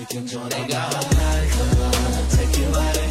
느낀 can join 끌어 take you away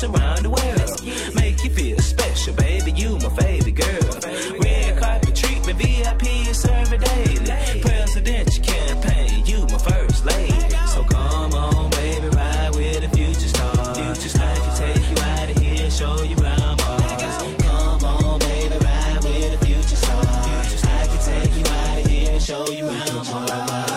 artists around the world. Make you feel special, baby. You my favorite girl. Red carpet treatment, VIP is serving daily. Presidential campaign, you my first lady. So come on, baby, ride with the future star. Future star, I can take you out of here, show you around bars. Come on, baby, ride with the future star. I can take you out of here, show you around bars.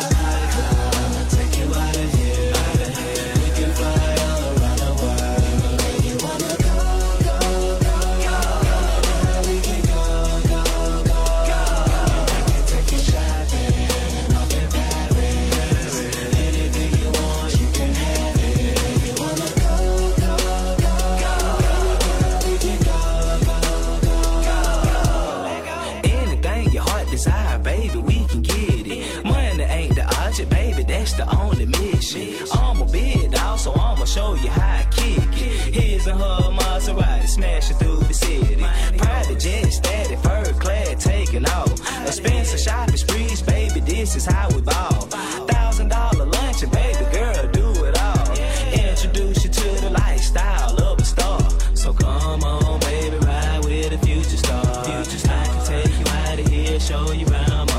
the only mission. I'm a bit out, so I'ma show you how I kick it. His and her Maserati smashing through the city. Private jet, steady, fur clad, taking off. Expensive shopping sprees, baby, this is how we ball. Thousand dollar lunch and baby girl, do it all. Introduce you to the lifestyle of a star. So come on, baby, ride with a future star. Future star. I can take you out of here, show you around.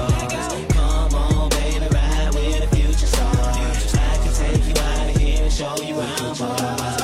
Bye.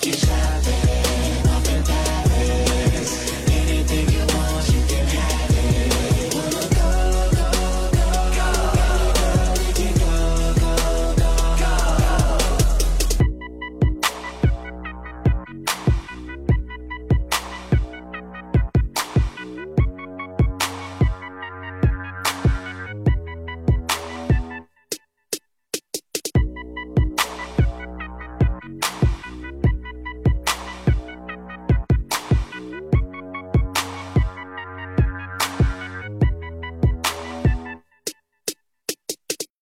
check it out.